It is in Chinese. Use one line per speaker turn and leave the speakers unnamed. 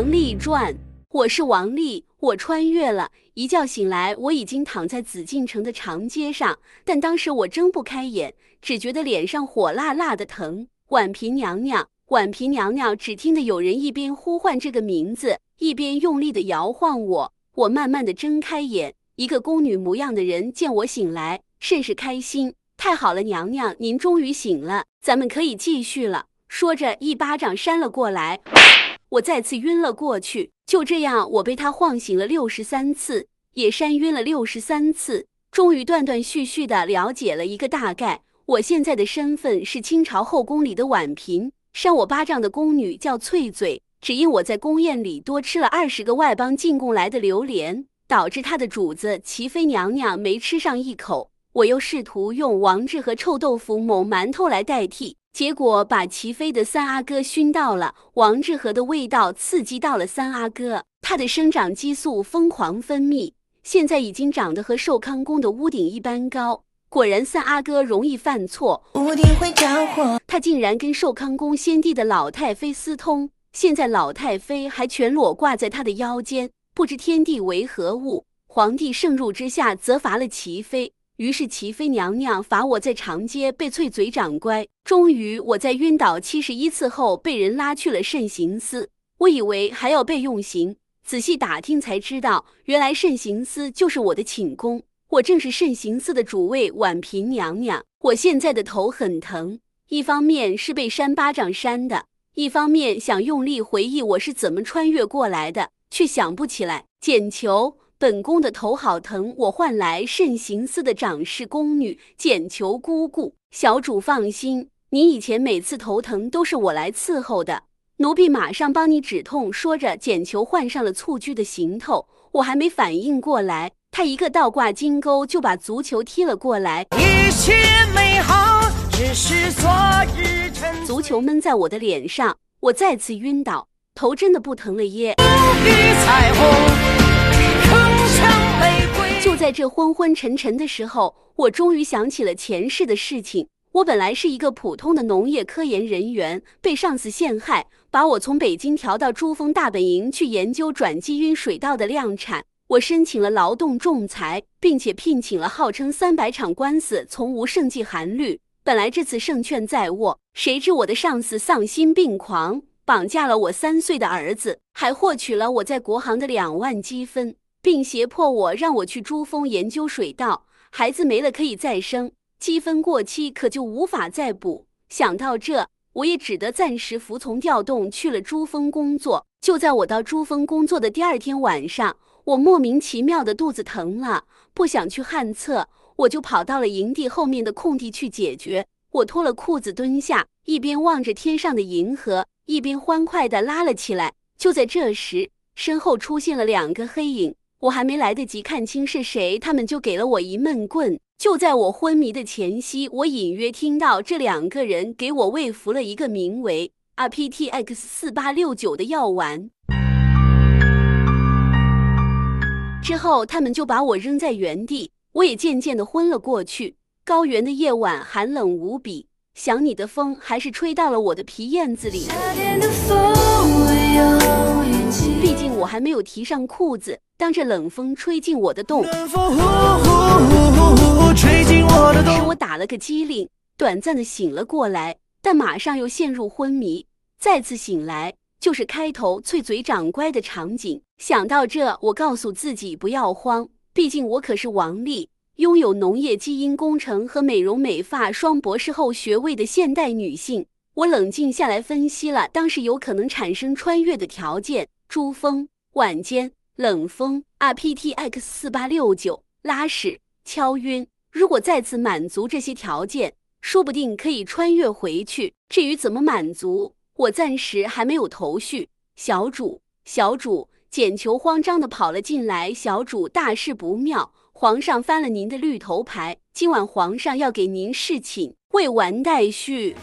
王丽传》，我是王丽，我穿越了。一觉醒来，我已经躺在紫禁城的长街上，但当时我睁不开眼，只觉得脸上火辣辣的疼。婉嫔娘娘，婉嫔娘娘，只听得有人一边呼唤这个名字，一边用力的摇晃我。我慢慢的睁开眼，一个宫女模样的人见我醒来，甚是开心。太好了，娘娘，您终于醒了，咱们可以继续了。说着，一巴掌扇了过来。我再次晕了过去，就这样，我被他晃醒了六十三次，也扇晕了六十三次，终于断断续续的了解了一个大概。我现在的身份是清朝后宫里的婉嫔，扇我巴掌的宫女叫翠嘴，只因我在宫宴里多吃了二十个外邦进贡来的榴莲，导致她的主子齐妃娘娘没吃上一口。我又试图用王致和臭豆腐某馒头来代替。结果把齐妃的三阿哥熏到了，王致和的味道刺激到了三阿哥，他的生长激素疯狂分泌，现在已经长得和寿康宫的屋顶一般高。果然三阿哥容易犯错，
屋顶会着火。
他竟然跟寿康宫先帝的老太妃私通，现在老太妃还全裸挂在他的腰间，不知天地为何物。皇帝盛怒之下责罚了齐妃。于是齐妃娘娘罚我在长街被翠嘴掌乖。终于我在晕倒七十一次后被人拉去了慎刑司。我以为还要被用刑，仔细打听才知道，原来慎刑司就是我的寝宫。我正是慎刑司的主位婉嫔娘娘。我现在的头很疼，一方面是被扇巴掌扇的，一方面想用力回忆我是怎么穿越过来的，却想不起来。捡球。本宫的头好疼，我唤来慎行司的掌事宫女简求姑姑。小主放心，你以前每次头疼都是我来伺候的，奴婢马上帮你止痛。说着，简求换上了蹴鞠的行头，我还没反应过来，他一个倒挂金钩就把足球踢了过来。
一切美好只是昨日沉
足球闷在我的脸上，我再次晕倒，头真的不疼了耶。
彩虹。
在这昏昏沉沉的时候，我终于想起了前世的事情。我本来是一个普通的农业科研人员，被上司陷害，把我从北京调到珠峰大本营去研究转基因水稻的量产。我申请了劳动仲裁，并且聘请了号称三百场官司，从无胜绩韩律。本来这次胜券在握，谁知我的上司丧心病狂，绑架了我三岁的儿子，还获取了我在国航的两万积分。并胁迫我让我去珠峰研究水稻，孩子没了可以再生，积分过期可就无法再补。想到这，我也只得暂时服从调动去了珠峰工作。就在我到珠峰工作的第二天晚上，我莫名其妙的肚子疼了，不想去旱厕，我就跑到了营地后面的空地去解决。我脱了裤子蹲下，一边望着天上的银河，一边欢快地拉了起来。就在这时，身后出现了两个黑影。我还没来得及看清是谁，他们就给了我一闷棍。就在我昏迷的前夕，我隐约听到这两个人给我喂服了一个名为 RPTX 四八六九的药丸，之后他们就把我扔在原地，我也渐渐的昏了过去。高原的夜晚寒冷无比，想你的风还是吹到了我的皮燕子里。夏天的风会有毕竟我还没有提上裤子，当着冷风吹进我的洞，使我打了个激灵，短暂的醒了过来，但马上又陷入昏迷。再次醒来，就是开头脆嘴长乖的场景。想到这，我告诉自己不要慌，毕竟我可是王丽，拥有农业基因工程和美容美发双博士后学位的现代女性。我冷静下来分析了当时有可能产生穿越的条件。珠峰晚间冷风，RPTX 四八六九拉屎敲晕。如果再次满足这些条件，说不定可以穿越回去。至于怎么满足，我暂时还没有头绪。小主，小主，简求慌张的跑了进来。小主，大事不妙，皇上翻了您的绿头牌，今晚皇上要给您侍寝。未完待续。